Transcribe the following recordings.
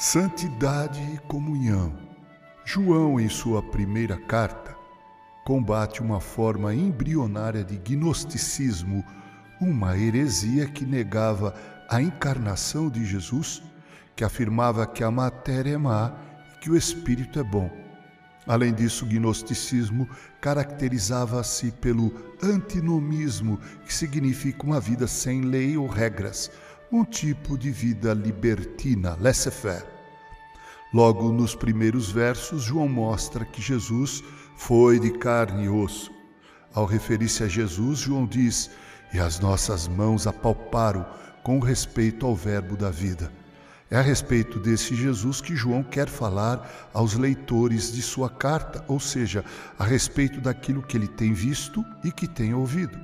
Santidade e comunhão. João, em sua primeira carta, combate uma forma embrionária de gnosticismo, uma heresia que negava a encarnação de Jesus, que afirmava que a matéria é má e que o espírito é bom. Além disso, o gnosticismo caracterizava-se pelo antinomismo, que significa uma vida sem lei ou regras um tipo de vida libertina, laissez-faire. Logo nos primeiros versos, João mostra que Jesus foi de carne e osso. Ao referir-se a Jesus, João diz: E as nossas mãos apalparam com respeito ao Verbo da vida. É a respeito desse Jesus que João quer falar aos leitores de sua carta, ou seja, a respeito daquilo que ele tem visto e que tem ouvido.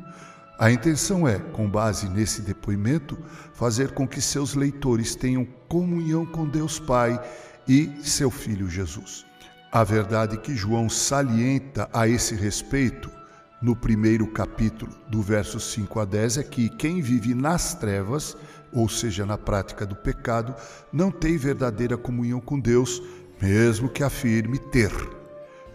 A intenção é, com base nesse depoimento, fazer com que seus leitores tenham comunhão com Deus Pai e seu Filho Jesus. A verdade que João salienta a esse respeito no primeiro capítulo, do verso 5 a 10, é que quem vive nas trevas, ou seja, na prática do pecado, não tem verdadeira comunhão com Deus, mesmo que afirme ter.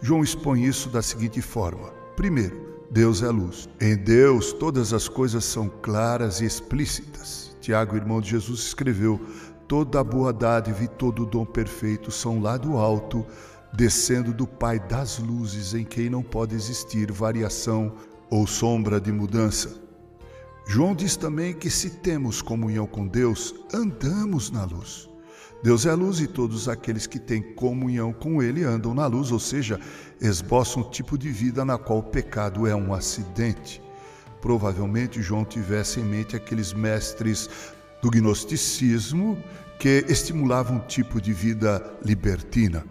João expõe isso da seguinte forma: primeiro, Deus é luz. Em Deus todas as coisas são claras e explícitas. Tiago, irmão de Jesus, escreveu: Toda a boa dádiva e todo o dom perfeito são lá do alto, descendo do Pai das luzes, em quem não pode existir variação ou sombra de mudança. João diz também que se temos comunhão com Deus, andamos na luz. Deus é luz e todos aqueles que têm comunhão com Ele andam na luz, ou seja, esboçam um tipo de vida na qual o pecado é um acidente. Provavelmente João tivesse em mente aqueles mestres do gnosticismo que estimulavam um tipo de vida libertina.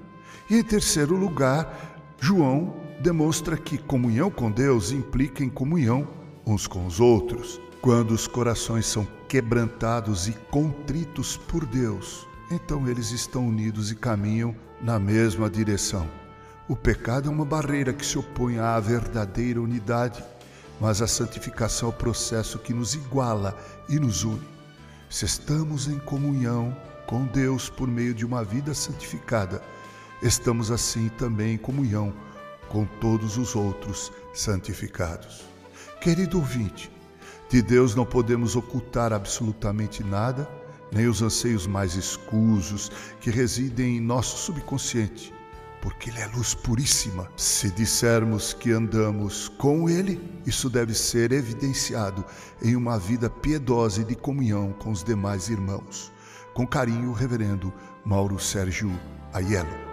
E em terceiro lugar, João demonstra que comunhão com Deus implica em comunhão uns com os outros. Quando os corações são quebrantados e contritos por Deus, então eles estão unidos e caminham na mesma direção. O pecado é uma barreira que se opõe à verdadeira unidade, mas a santificação é o processo que nos iguala e nos une. Se estamos em comunhão com Deus por meio de uma vida santificada, estamos assim também em comunhão com todos os outros santificados. Querido ouvinte, de Deus não podemos ocultar absolutamente nada nem os anseios mais escusos que residem em nosso subconsciente, porque Ele é luz puríssima. Se dissermos que andamos com Ele, isso deve ser evidenciado em uma vida piedosa e de comunhão com os demais irmãos. Com carinho, Reverendo Mauro Sérgio Aiello.